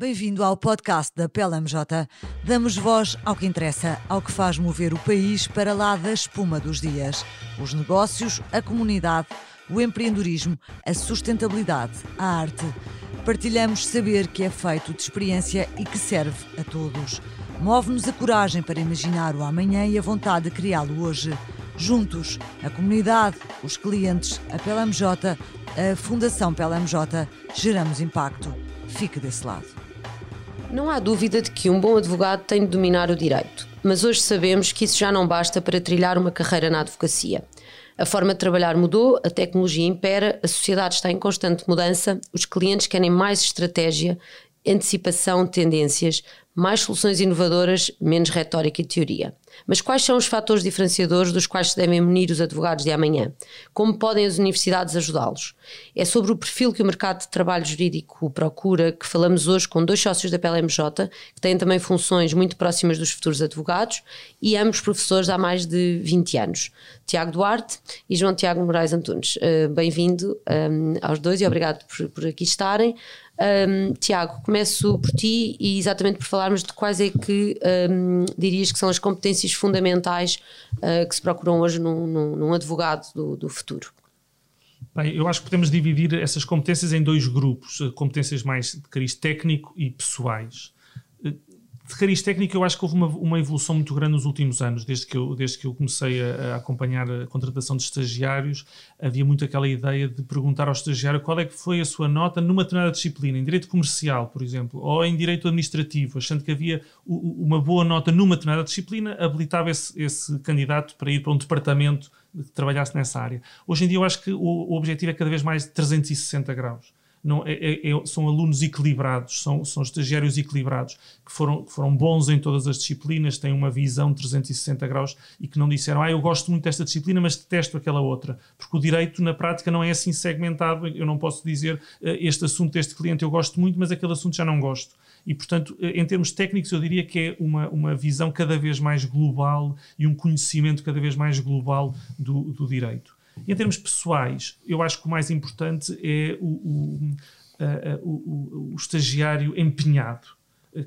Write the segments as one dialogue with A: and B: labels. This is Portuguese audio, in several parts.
A: Bem-vindo ao podcast da PLMJ. Damos voz ao que interessa, ao que faz mover o país para lá da espuma dos dias. Os negócios, a comunidade, o empreendedorismo, a sustentabilidade, a arte. Partilhamos saber que é feito de experiência e que serve a todos. Move-nos a coragem para imaginar o amanhã e a vontade de criá-lo hoje. Juntos, a comunidade, os clientes, a PLMJ, a Fundação PLMJ, geramos impacto. Fique desse lado.
B: Não há dúvida de que um bom advogado tem de dominar o direito, mas hoje sabemos que isso já não basta para trilhar uma carreira na advocacia. A forma de trabalhar mudou, a tecnologia impera, a sociedade está em constante mudança, os clientes querem mais estratégia, antecipação de tendências, mais soluções inovadoras, menos retórica e teoria. Mas quais são os fatores diferenciadores dos quais se devem munir os advogados de amanhã? Como podem as universidades ajudá-los? É sobre o perfil que o mercado de trabalho jurídico procura que falamos hoje com dois sócios da PLMJ, que têm também funções muito próximas dos futuros advogados e ambos professores há mais de 20 anos. Tiago Duarte e João Tiago Moraes Antunes. Uh, Bem-vindo um, aos dois e obrigado por, por aqui estarem. Um, Tiago, começo por ti e exatamente por falarmos de quais é que um, dirias que são as competências fundamentais uh, que se procuram hoje num, num, num advogado do, do futuro.
C: Bem, eu acho que podemos dividir essas competências em dois grupos: eh, competências mais de cariz técnico e pessoais de cariz técnico, eu acho que houve uma, uma, evolução muito grande nos últimos anos, desde que eu, desde que eu comecei a, a, acompanhar a contratação de estagiários, havia muito aquela ideia de perguntar ao estagiário qual é que foi a sua nota numa determinada disciplina, em direito comercial, por exemplo, ou em direito administrativo, achando que havia o, uma boa nota numa determinada disciplina, habilitava esse, esse candidato para ir para um departamento que trabalhasse nessa área. Hoje em dia eu acho que o, o objetivo é cada vez mais de 360 graus não, é, é, é, são alunos equilibrados, são, são estagiários equilibrados, que foram, que foram bons em todas as disciplinas, têm uma visão 360 graus e que não disseram, ah, eu gosto muito desta disciplina, mas detesto aquela outra. Porque o direito, na prática, não é assim segmentado. Eu não posso dizer, eh, este assunto deste cliente eu gosto muito, mas aquele assunto já não gosto. E, portanto, eh, em termos técnicos, eu diria que é uma, uma visão cada vez mais global e um conhecimento cada vez mais global do, do direito. Em termos pessoais, eu acho que o mais importante é o, o, o, o estagiário empenhado.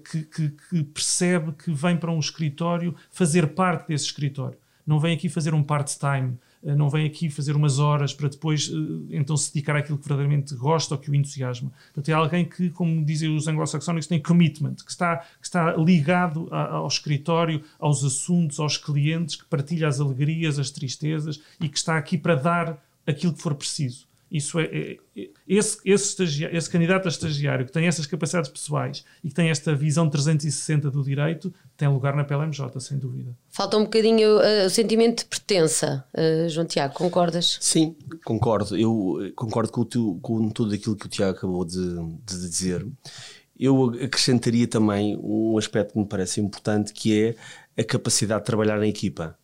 C: Que, que, que, percebe que vem para um escritório fazer parte desse escritório. Não vem aqui fazer um part-time, eh, não vem aqui fazer umas horas para depois eh, então se dedicar àquilo que verdadeiramente gosta ou que o entusiasma. Portanto, é alguém que, como dizem os anglo-saxónicos, tem commitment, que está, que está ligado ao escritório, aos assuntos, aos clientes, que partilha as alegrias, as tristezas e que está aqui para dar aquilo que for preciso. Isso é, é, é esse, esse, esse, candidato a estagiário que tem essas capacidades pessoais e que tem esta visão 360 do direito tem lugar na PLMJ, sem dúvida.
B: Falta um bocadinho uh, o sentimento de pertença, uh, João Tiago, concordas?
D: Sim, concordo. Eu eh, concordo com, tu, com tudo aquilo que o Tiago acabou de, de dizer. Eu acrescentaria também um aspecto que me parece importante que é a capacidade de trabalhar em equipa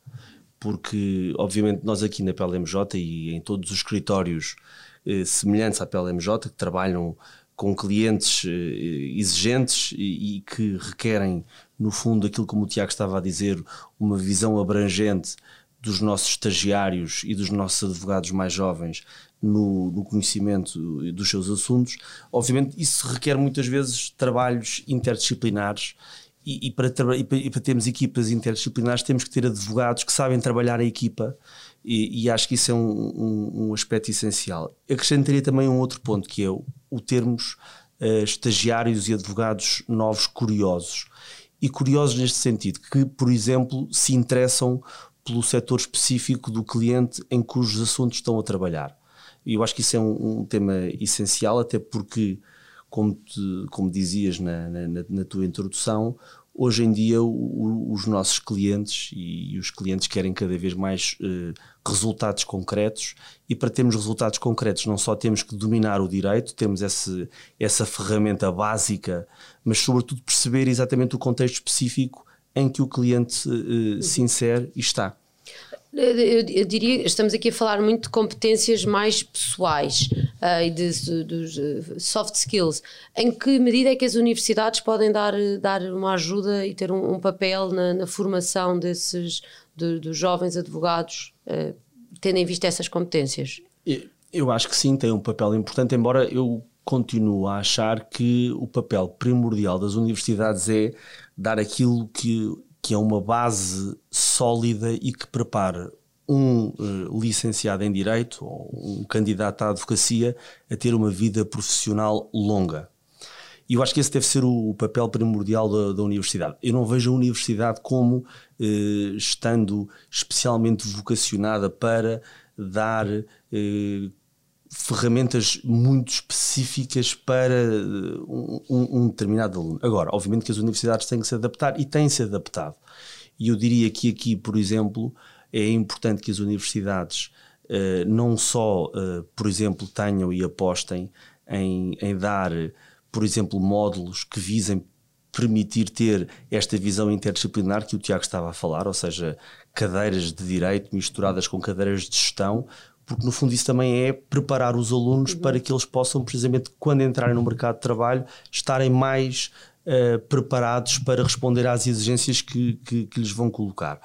D: porque obviamente nós aqui na PLMJ e em todos os escritórios eh, semelhantes à PLMJ que trabalham com clientes eh, exigentes e, que requerem no fundo aquilo como o Tiago estava a dizer uma visão abrangente dos nossos estagiários e dos nossos advogados mais jovens no, no, conhecimento dos seus assuntos. Obviamente, isso requer muitas vezes trabalhos interdisciplinares e, e, para, e, para, e, para, termos equipas interdisciplinares temos que ter advogados que sabem trabalhar a equipa e, e acho que isso é um, um, um, aspecto essencial. Acrescentaria também um outro ponto que é o, o termos uh, estagiários e advogados novos curiosos. E curiosos neste sentido, que, por exemplo, se interessam pelo setor específico do cliente em cujos assuntos estão a trabalhar. E eu acho que isso é um, um tema essencial, até porque, como, te, como dizias na, na, na, tua introdução, hoje em dia o, os nossos clientes e, os clientes querem cada vez mais eh, resultados concretos e para termos resultados concretos não só temos que dominar o direito, temos esse, essa ferramenta básica, mas sobretudo perceber exatamente o contexto específico em que o cliente eh, se insere e está.
B: Eu, eu, diria, estamos aqui a falar muito de competências mais pessoais uh, e de, de, de, soft skills. Em que medida é que as universidades podem dar, dar uma ajuda e ter um, um papel na, na, formação desses de, dos jovens advogados, uh, tendo em vista essas competências?
D: Eu acho que sim, tem um papel importante, embora eu continuo a achar que o papel primordial das universidades é dar aquilo que, que é uma base sólida e que prepara um uh, licenciado em Direito ou um candidato à advocacia a ter uma vida profissional longa. E eu acho que esse deve ser o papel primordial da, da universidade. Eu não vejo a universidade como uh, estando especialmente vocacionada para dar uh, ferramentas muito específicas para um, um, determinado aluno. Agora, obviamente que as universidades têm que se adaptar e têm-se adaptado. E eu diria que aqui, por exemplo, é importante que as universidades uh, não só, uh, por exemplo, tenham e apostem em, em dar, por exemplo, módulos que visem permitir ter esta visão interdisciplinar que o Tiago estava a falar, ou seja, cadeiras de direito misturadas com cadeiras de gestão, porque no fundo isso também é preparar os alunos uhum. para que eles possam, precisamente, quando entrarem no mercado de trabalho, estarem mais uh, preparados para responder às exigências que, que, que lhes vão colocar.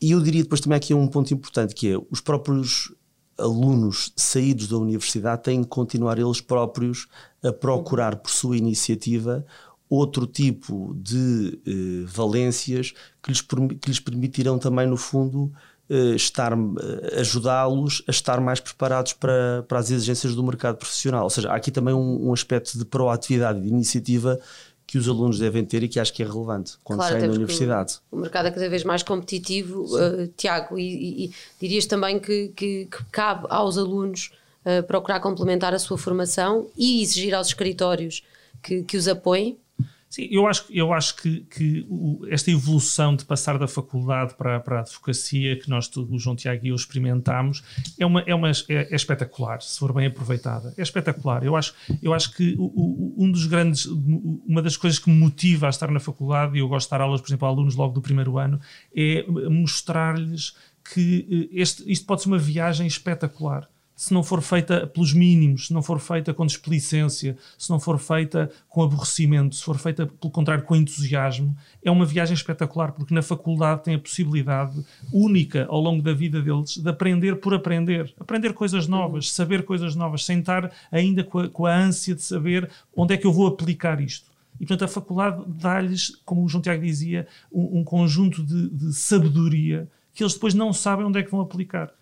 D: E eu diria depois também aqui um ponto importante que é os próprios alunos saídos da universidade têm que continuar eles próprios a procurar por sua iniciativa outro tipo de eh, valências que lhes, que lhes permitirão também, no fundo, eh, estar eh, ajudá-los a estar mais preparados para, para as exigências do mercado profissional. Ou seja, há aqui também um, um aspecto de proatividade e de iniciativa que os alunos devem ter e que acho que é relevante quando claro, saem da universidade.
B: O, mercado é cada vez mais competitivo, uh, Tiago, e, e, e, dirias também que, que, que cabe aos alunos uh, procurar complementar a sua formação e exigir aos escritórios que, que os apoiem?
C: Sim, eu acho, eu acho que, que esta evolução de passar da faculdade para, para a advocacia, que nós, o João Tiago e eu experimentámos, é, uma, é, uma, é, é espetacular, se for bem aproveitada. É espetacular. Eu acho, eu acho que o, um dos grandes, uma das coisas que me motiva a estar na faculdade, e eu gosto de dar aulas, por exemplo, a alunos logo do primeiro ano, é mostrar-lhes que eh, este, isto pode ser uma viagem espetacular se não for feita pelos mínimos, se não for feita com displicência, se não for feita com aborrecimento, se for feita, pelo contrário, com entusiasmo, é uma viagem espetacular, porque na faculdade tem a possibilidade única ao longo da vida deles de aprender por aprender, aprender coisas novas, saber coisas novas, sem estar ainda com a, com a ânsia de saber onde é que eu vou aplicar isto. E, portanto, a faculdade dá-lhes, como o João Tiago dizia, um, um conjunto de, de sabedoria que eles depois não sabem onde é que vão aplicar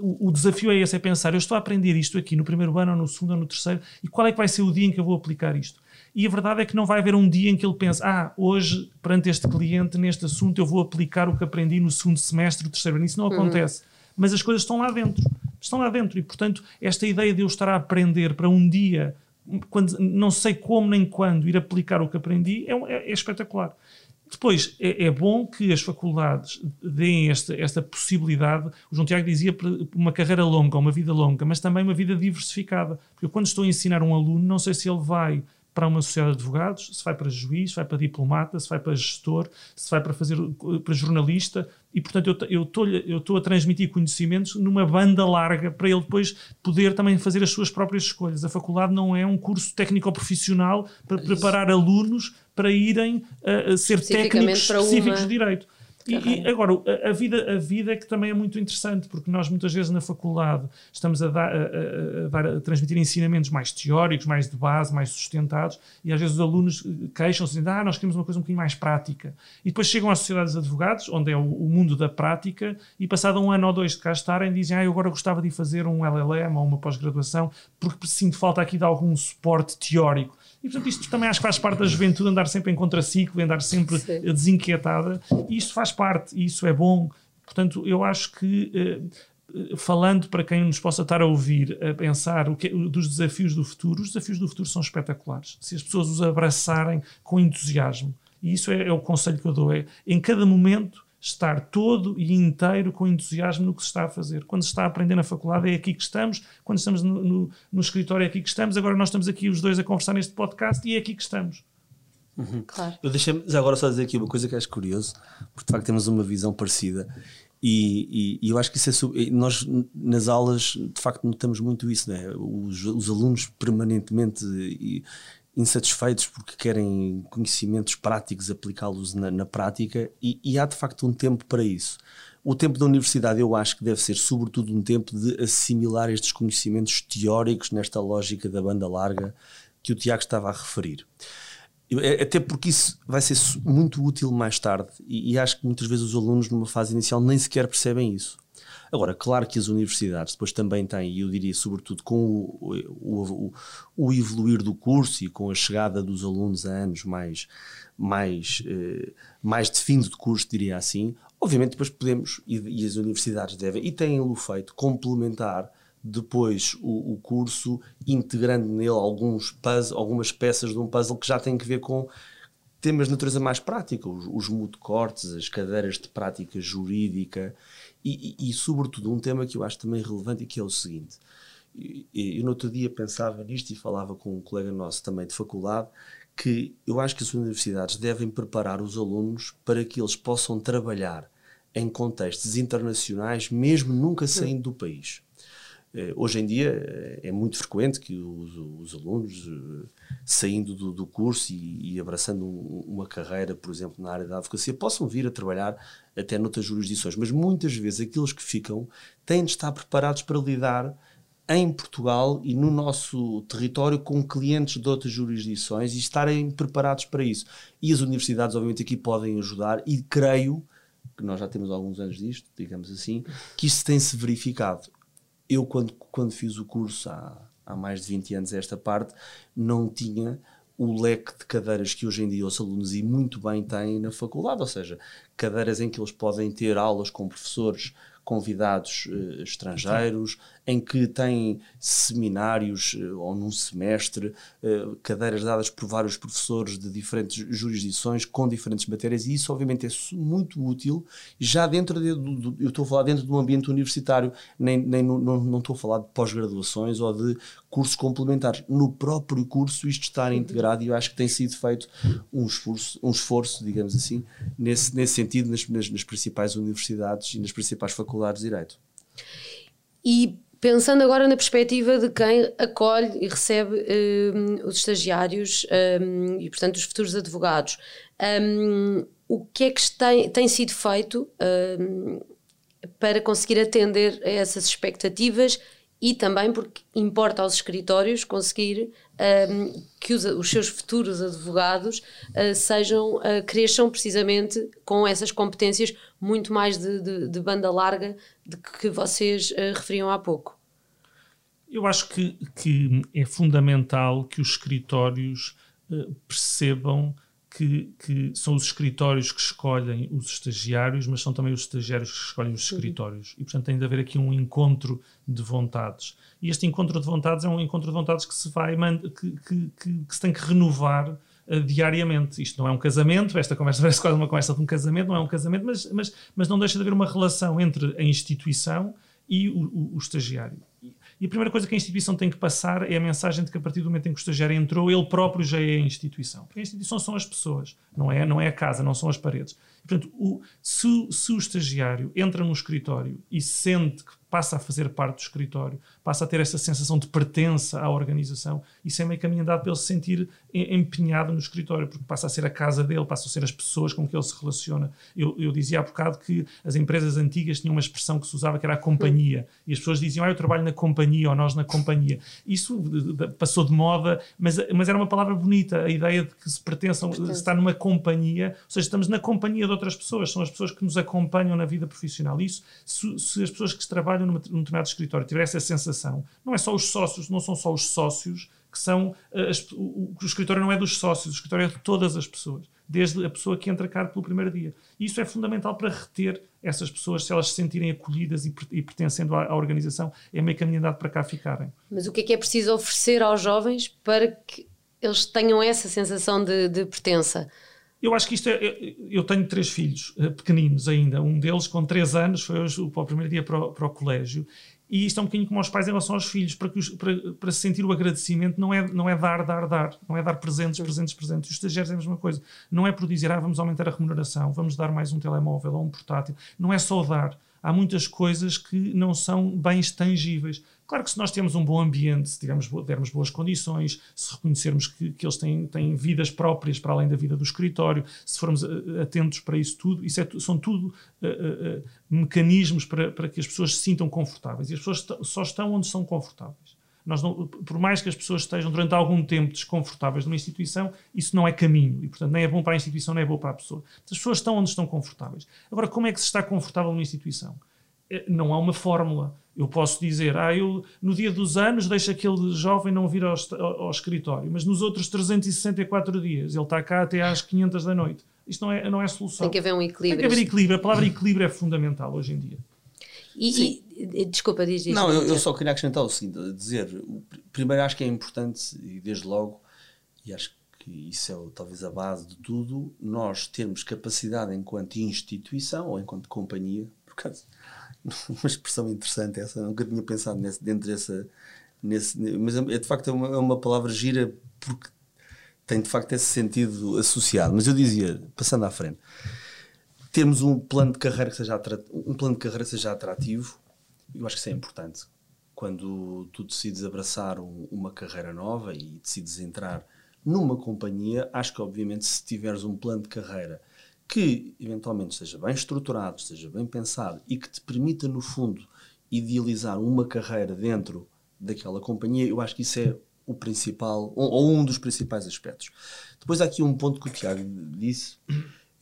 C: o, desafio é esse, é pensar, eu estou a aprender isto aqui no primeiro ano, ou no segundo, ou no terceiro, e qual é que vai ser o dia em que eu vou aplicar isto? E a verdade é que não vai haver um dia em que ele pense, ah, hoje, perante este cliente, neste assunto, eu vou aplicar o que aprendi no segundo semestre, no terceiro ano. Isso não uhum. acontece. Mas as coisas estão lá dentro. Estão lá dentro. E, portanto, esta ideia de eu estar a aprender para um dia, quando não sei como nem quando, ir aplicar o que aprendi, é, é, é espetacular. Depois, é, é, bom que as faculdades deem esta, esta possibilidade. O João Tiago dizia uma carreira longa, uma vida longa, mas também uma vida diversificada. Porque eu, quando estou a ensinar um aluno, não sei se ele vai para uma sociedade de advogados, se vai para juiz, se vai para diplomata, se vai para gestor, se vai para fazer para jornalista, e portanto eu estou eu estou a transmitir conhecimentos numa banda larga para ele depois poder também fazer as suas próprias escolhas. A faculdade não é um curso técnico-profissional para preparar alunos para irem a, a ser técnicos específicos de direito. E, e, agora, a, a, vida, a vida é que também é muito interessante, porque nós muitas vezes na faculdade estamos a, dar, a, a, dar, a transmitir ensinamentos mais teóricos, mais de base, mais sustentados, e às vezes os alunos eh, queixam-se dizendo, ah, nós queremos uma coisa um bocadinho mais prática. E depois chegam às sociedades de advogados, onde é o, o, mundo da prática, e passado um ano ou dois de cá estarem, dizem, ah, eu agora gostava de fazer um LLM ou uma pós-graduação, porque sinto falta aqui de algum suporte teórico. E portanto, isto também acho que faz parte da juventude, andar sempre em contraciclo, andar sempre Sim. desinquietada. E isto faz parte, e isso é bom. Portanto, eu acho que. Eh, falando para quem nos possa estar a ouvir, a pensar o que, dos desafios do futuro, os desafios do futuro são espetaculares. Se as pessoas os abraçarem com entusiasmo, e isso é, é o conselho que eu dou: é em cada momento estar todo e inteiro com entusiasmo no que se está a fazer. Quando se está a aprender na faculdade é aqui que estamos, quando estamos no, no, no escritório é aqui que estamos, agora nós estamos aqui os dois a conversar neste podcast e é aqui que estamos.
D: Uhum. Claro. Eu deixei-me agora só dizer aqui uma coisa que acho curioso, porque de facto temos uma visão parecida. E, e, e eu acho que isso é. Nós, nas aulas, de facto, notamos muito isso, né? os, os alunos permanentemente insatisfeitos porque querem conhecimentos práticos, aplicá-los na, na, prática, e, e, há de facto um tempo para isso. o tempo da universidade eu acho que deve ser sobretudo um tempo de assimilar estes conhecimentos teóricos nesta lógica da banda larga que o Tiago estava a referir. É, até porque isso vai ser muito útil mais tarde e, e acho que muitas vezes os alunos numa fase inicial nem sequer percebem isso. Agora, claro que as universidades depois também têm, e eu diria sobretudo com o, o, o, o, evoluir do curso e com a chegada dos alunos a anos mais, mais, eh, mais de fim de curso, diria assim, obviamente depois podemos, e, e as universidades devem, e têm-o feito, complementar depois o, o, curso, integrando nele alguns puzzle, algumas peças de um puzzle que já têm que ver com temas de natureza mais prática, os, os cortes, as cadeiras de prática jurídica e, e, e, sobretudo, um tema que eu acho também relevante e que é o seguinte. Eu, no outro dia pensava nisto e falava com um colega nosso também de faculdade que eu acho que as universidades devem preparar os alunos para que eles possam trabalhar em contextos internacionais, mesmo nunca saindo do país. Eh, hoje em dia eh, é muito frequente que os, os alunos, eh, saindo do, do curso e, e abraçando um, uma carreira, por exemplo, na área da advocacia, possam vir a trabalhar até noutras jurisdições. Mas muitas vezes aqueles que ficam têm de estar preparados para lidar em Portugal e no nosso território com clientes de outras jurisdições e estarem preparados para isso. E as universidades, obviamente, aqui podem ajudar e creio que nós já temos alguns anos disto, digamos assim, que isso tem-se verificado eu, quando, quando fiz o curso há, há mais de 20 anos, esta parte, não tinha o leque de cadeiras que hoje em dia os alunos e muito bem têm na faculdade, ou seja, cadeiras em que eles podem ter aulas com professores convidados uh, estrangeiros, em que têm seminários uh, ou num semestre, uh, cadeiras dadas por vários professores de diferentes jurisdições com diferentes matérias, e isso obviamente é muito útil já dentro de, do, eu estou a falar dentro de um ambiente universitário, nem, nem não, não estou a falar de pós-graduações ou de cursos complementares. No próprio curso isto está integrado e eu acho que tem sido feito um esforço, um esforço digamos assim, nesse, nesse sentido nas, nas, nas principais universidades e nas principais faculdades de Direito.
B: E pensando agora na perspectiva de quem acolhe e recebe um, os estagiários um, e, portanto, os futuros advogados, um, o que é que tem, tem sido feito hum, para conseguir atender a essas expectativas e também porque importa aos escritórios conseguir um, que os, os, seus futuros advogados uh, sejam, uh, cresçam precisamente com essas competências muito mais de, de, de banda larga de que vocês uh, referiam há pouco.
C: Eu acho que, que é fundamental que os escritórios percebam que, que, são os escritórios que escolhem os estagiários, mas são também os estagiários que escolhem os escritórios. E, portanto, tem de haver aqui um encontro de vontades. E este encontro de vontades é um encontro de vontades que se vai que, que, que, que se tem que renovar uh, diariamente. Isto não é um casamento, esta conversa parece quase uma conversa de um casamento, não é um casamento, mas, mas, mas não deixa de haver uma relação entre a instituição e o, o, o estagiário. E a primeira coisa que a instituição tem que passar é a mensagem de que a partir do momento em que o estagiário entrou, ele próprio já é a instituição. Porque a instituição são as pessoas, não é, não é a casa, não são as paredes. Portanto, o, se, se o estagiário entra no escritório e sente que passa a fazer parte do escritório, passa a ter essa sensação de pertença à organização, isso é meio caminho andado para ele se sentir empenhado no escritório, porque passa a ser a casa dele, passa a ser as pessoas com que ele se relaciona. Eu, eu dizia há bocado que as empresas antigas tinham uma expressão que se usava que era a companhia, e as pessoas diziam, ah, eu trabalho na companhia, ou nós na companhia. Isso passou de moda, mas, mas era uma palavra bonita, a ideia de que se pertençam, se está numa companhia, ou seja, estamos na companhia de outras pessoas, são as pessoas que nos acompanham na vida profissional. Isso, se, se as pessoas que trabalham trabalham num determinado escritório tiver essa sensação, não é só os sócios, não são só os sócios que são. Eh, as, o, o, escritório não é dos sócios, o escritório é de todas as pessoas, desde a pessoa que entra cá pelo primeiro dia. E isso é fundamental para reter essas pessoas, se elas se sentirem acolhidas e, e pertencendo à, à, organização, é meio caminho andado para cá ficarem.
B: Mas o que é que é preciso oferecer aos jovens para que eles tenham essa sensação de, de pertença?
C: Eu acho que isto é. Eu tenho três filhos eh, pequeninos ainda. Um deles, com três anos, foi hoje para o primeiro dia para o, para o colégio. E isto é um bocadinho como aos pais em relação aos filhos, para, que os, para, para sentir o agradecimento, não é, não é dar, dar, dar, não é dar presentes, presentes, presentes. Os estagiários é a mesma coisa. Não é por dizer, ah, vamos aumentar a remuneração, vamos dar mais um telemóvel ou um portátil. Não é só dar há muitas coisas que não são bens tangíveis. Claro que se nós temos um bom ambiente, se tivermos, dermos boas condições, se reconhecermos que, que eles têm, têm vidas próprias para além da vida do escritório, se formos uh, atentos para isso tudo, isso é, são tudo uh, uh, mecanismos para, para que as pessoas se sintam confortáveis. E as pessoas só estão onde são confortáveis. Nós não, por mais que as pessoas estejam durante algum tempo desconfortáveis numa instituição, isso não é caminho. E, portanto, nem é bom para a instituição, nem é bom para a pessoa. As pessoas estão onde estão confortáveis. Agora, como é que se está confortável numa instituição? Não há uma fórmula. Eu posso dizer, ah, eu no dia dos anos deixo aquele jovem não vir ao, ao, ao, escritório, mas nos outros 364 dias ele está cá até às 500 da noite. Isto não é, não é solução.
B: Tem que haver um equilíbrio.
C: Tem que haver equilíbrio. A palavra equilíbrio é fundamental hoje em dia.
B: E, e desculpa, diz isto.
D: Não, eu, eu, só queria acrescentar o seguinte: dizer, primeiro acho que é importante, e desde logo, e acho que isso é talvez a base de tudo, nós termos capacidade enquanto instituição ou enquanto companhia, por causa uma expressão interessante essa, nunca tinha pensado nesse, dentro dessa. Nesse, mas é, de facto é uma, é uma palavra gira porque tem de facto esse sentido associado. Mas eu dizia, passando à frente, termos um plano de carreira que seja um plano de carreira seja atrativo, eu acho que isso é importante. Quando tu decides abraçar um, uma carreira nova e decides entrar numa companhia, acho que obviamente se tiveres um plano de carreira que eventualmente esteja bem estruturado, esteja bem pensado e que te permita, no fundo, idealizar uma carreira dentro daquela companhia, eu acho que isso é o principal, ou, um dos principais aspectos. Depois há aqui um ponto que o Tiago disse,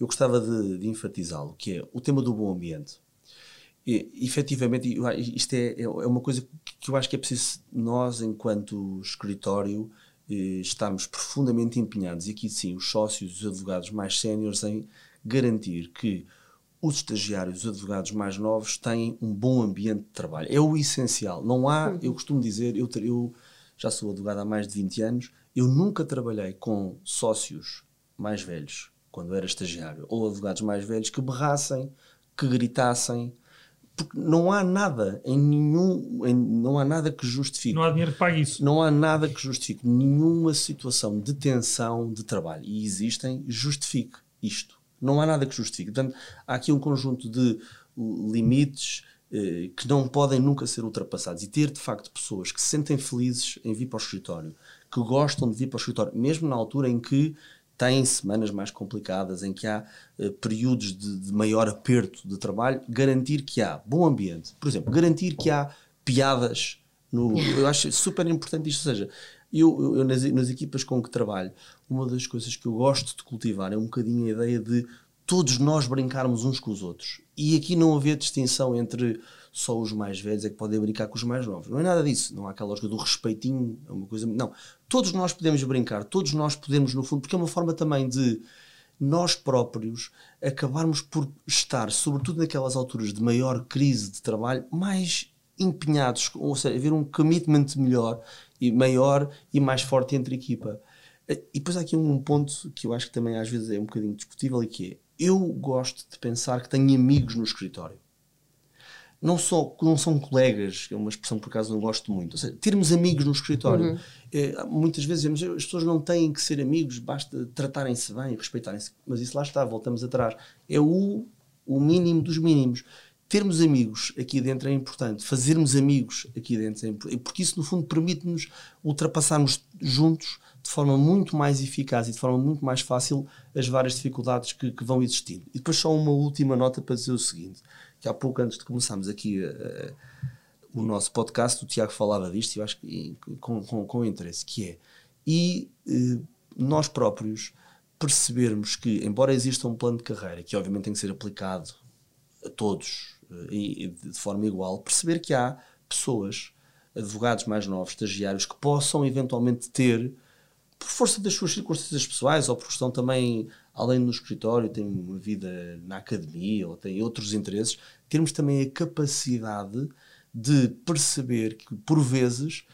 D: eu gostava de, de enfatizá-lo, que é o tema do bom ambiente. E, efetivamente, isto é, é, é uma coisa que eu acho que é preciso nós, enquanto escritório, eh, estarmos profundamente empenhados, e aqui sim, os sócios, os advogados mais séniores, em garantir que os estagiários, os advogados mais novos têm um bom ambiente de trabalho. É o essencial. Não há, uhum. eu costumo dizer, eu, eu já sou advogado há mais de 20 anos, eu nunca trabalhei com sócios mais velhos, quando era estagiário, ou advogados mais velhos que berrassem, que gritassem, porque não há nada em nenhum em, não há nada que justifique
C: não há dinheiro que pague isso
D: não há nada que justifique nenhuma situação de tensão de trabalho e existem justifique isto não há nada que justifique. Portanto, há aqui um conjunto de uh, limites eh, que não podem nunca ser ultrapassados. E ter, de facto, pessoas que se sentem felizes em vir para o escritório, que gostam de vir para o escritório, mesmo na altura em que têm semanas mais complicadas, em que há eh, períodos de, de maior aperto de trabalho, garantir que há bom ambiente. Por exemplo, garantir que há piadas no, eu acho super importante isto. Ou seja, eu, eu, nas, nas, equipas com que trabalho, uma das coisas que eu gosto de cultivar é um bocadinho a ideia de todos nós brincarmos uns com os outros. E aqui não haver distinção entre só os mais velhos é que podem brincar com os mais novos. Não é nada disso. Não há aquela lógica do respeitinho, é uma coisa. Não. Todos nós podemos brincar, todos nós podemos, no fundo, porque é uma forma também de nós próprios acabarmos por estar, sobretudo naquelas alturas de maior crise de trabalho, mais empenhados, ou seja, haver um commitment melhor e maior e mais forte entre a equipa. E depois há aqui um ponto que eu acho que também às vezes é um bocadinho discutível e que é, eu gosto de pensar que tenho amigos no escritório. Não, só, não são colegas, é uma expressão que por acaso não gosto muito. Ou seja, termos amigos no escritório. Uhum. É, muitas vezes dizemos, as pessoas não têm que ser amigos, basta tratarem-se bem, respeitarem-se. Mas isso lá está, voltamos atrás. É o, o mínimo dos mínimos termos amigos aqui dentro é importante, fazermos amigos aqui dentro é importante, porque isso no fundo permite-nos ultrapassarmos juntos de forma muito mais eficaz e de forma muito mais fácil as várias dificuldades que, que vão existindo. E depois só uma última nota para dizer o seguinte, que há pouco antes de começarmos aqui uh, o nosso podcast, o Tiago falava disto e eu acho que com, com, com interesse, que é, e uh, nós próprios percebermos que, embora exista um plano de carreira, que obviamente tem que ser aplicado a todos, e, de forma igual, perceber que há pessoas, advogados mais novos, estagiários, que possam eventualmente ter, por força das suas circunstâncias pessoais ou por questão também, além no escritório, têm uma vida na academia ou têm outros interesses, termos também a capacidade de perceber que, por vezes,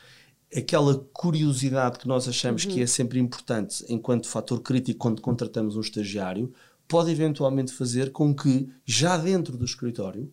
D: aquela curiosidade que nós achamos uhum. que é sempre importante enquanto fator crítico quando contratamos um estagiário, pode eventualmente fazer com que, já dentro do escritório,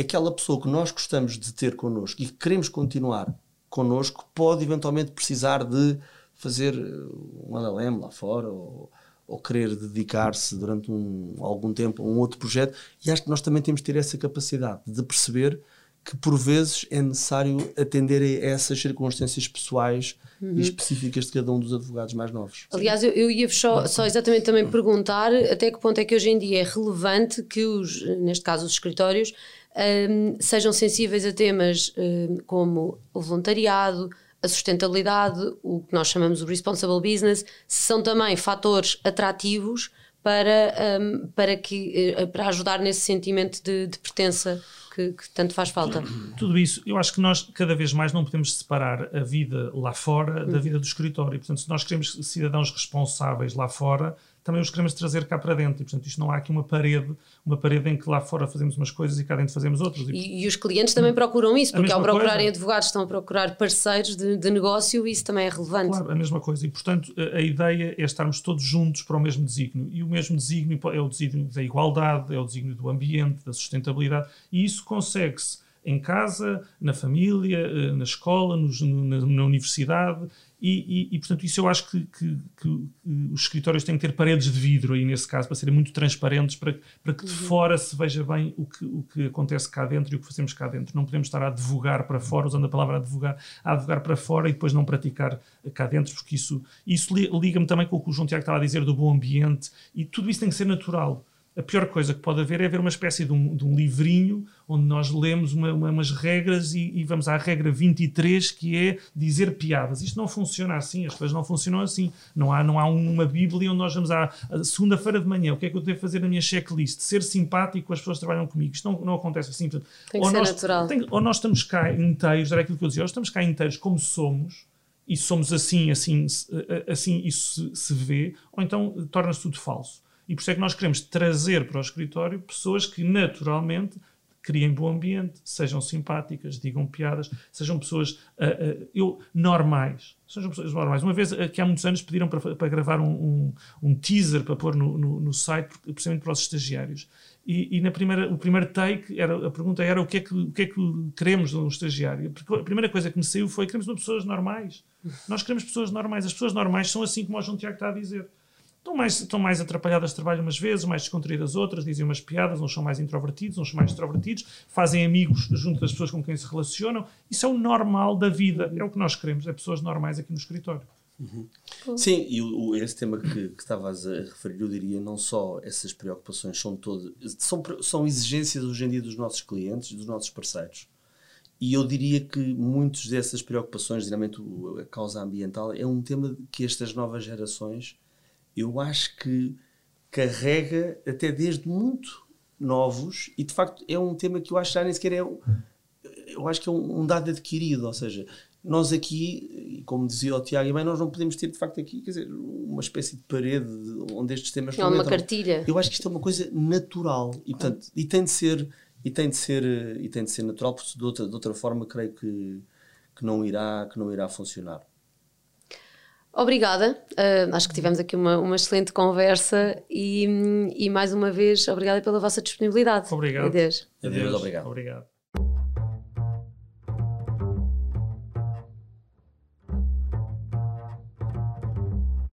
D: aquela pessoa que nós gostamos de ter connosco e que queremos continuar connosco pode eventualmente precisar de fazer uh, um LLM lá fora ou, ou querer dedicar-se durante um, algum tempo a um outro projeto, e acho que nós também temos de ter essa capacidade de perceber que por vezes é necessário atender a essas circunstâncias pessoais uhum. e específicas de cada um dos advogados mais novos.
B: Aliás, eu, eu ia só, só, exatamente também perguntar até que ponto é que hoje em dia é relevante que os, neste caso os escritórios, um, sejam sensíveis a temas um, como o voluntariado, a sustentabilidade, o que nós chamamos de responsible business, são também fatores atrativos para, um, para, que, eh, para ajudar nesse sentimento de, de pertença que, que, tanto faz falta.
C: Tudo isso, eu acho que nós cada vez mais não podemos separar a vida lá fora da vida do escritório. Portanto, se nós queremos cidadãos responsáveis lá fora, também os queremos trazer cá para dentro. E, portanto, isto não há aqui uma parede, uma parede em que lá fora fazemos umas coisas e cá dentro fazemos outras.
B: E, e, e os clientes também procuram isso, porque ao procurarem coisa. advogados estão a procurar parceiros de, de, negócio e isso também é relevante.
C: Claro, a mesma coisa. E, portanto, a, a, ideia é estarmos todos juntos para o mesmo desígnio. E o mesmo desígnio é o desígnio da igualdade, é o desígnio do ambiente, da sustentabilidade. E isso consegue-se em casa, na família, eh, na escola, nos, na, na universidade e, e, e, portanto, isso eu acho que, que, que, os escritórios têm que ter paredes de vidro aí nesse caso, para serem muito transparentes, para, para que de uhum. fora se veja bem o que, o que acontece cá dentro e o que fazemos cá dentro. Não podemos estar a advogar para fora, usando a palavra advogar, a advogar para fora e depois não praticar cá dentro, porque isso, isso liga-me também com o que o João Tiago estava a dizer do bom ambiente e tudo isso tem que ser natural a pior coisa que pode haver é haver uma espécie de um, de um livrinho onde nós lemos uma, uma, umas regras e, e, vamos à regra 23 que é dizer piadas. Isto não funciona assim, as coisas não funcionam assim. Não há, não há uma Bíblia onde nós vamos à segunda-feira de manhã, o que é que eu devo fazer na minha checklist? Ser simpático com as pessoas que trabalham comigo. Isto não, não acontece assim.
B: Portanto, tem que ou ser nós, natural.
C: Tem, ou nós estamos cá inteiros, era aquilo que eu dizia, ou estamos cá inteiros como somos e somos assim, assim, assim isso se, se vê, ou então torna-se tudo falso. E por isso é que nós queremos trazer para o escritório pessoas que naturalmente criem bom ambiente, sejam simpáticas, digam piadas, sejam pessoas uh, uh, eu, normais. Sejam pessoas normais. Uma vez, aqui há muitos anos, pediram para, para gravar um, um, um, teaser para pôr no, no, no site, precisamente para os estagiários. E, e, na primeira, o primeiro take, era, a pergunta era o que é que, o que, é que queremos de um estagiário. A primeira coisa que me saiu foi queremos pessoas normais. Nós queremos pessoas normais. As pessoas normais são assim como o João Tiago está a dizer estão mais, estão mais atrapalhadas de trabalho umas vezes, mais descontraídas outras, dizem umas piadas, uns são mais introvertidos, uns são mais extrovertidos, fazem amigos junto das pessoas com quem se relacionam. Isso é o normal da vida, é o que nós queremos, é pessoas normais aqui no escritório.
D: Uhum. Sim, e o, esse tema que, que estavas a referir, eu diria, não só essas preocupações são todas, são, são exigências hoje em dia dos nossos clientes, dos nossos parceiros. E eu diria que muitas dessas preocupações, geralmente a causa ambiental, é um tema que estas novas gerações eu acho que carrega até desde muito novos e de facto é um tema que eu acho que já nem sequer é eu acho que é um, um dado adquirido, ou seja, nós aqui, como dizia o Tiago, bem, nós não podemos ter de facto aqui, quer dizer, uma espécie de parede onde estes temas
B: não, uma cartilha.
D: Eu acho que isto é uma coisa natural e portanto, e tem de ser e tem de ser e tem de ser natural porque de outra, de outra forma creio que que não irá que não irá funcionar.
B: Obrigada, uh, acho que tivemos aqui uma, uma excelente conversa e, e mais uma vez obrigada pela vossa disponibilidade.
C: Obrigado.
B: Adeus.
D: Adeus, obrigado.
C: obrigado.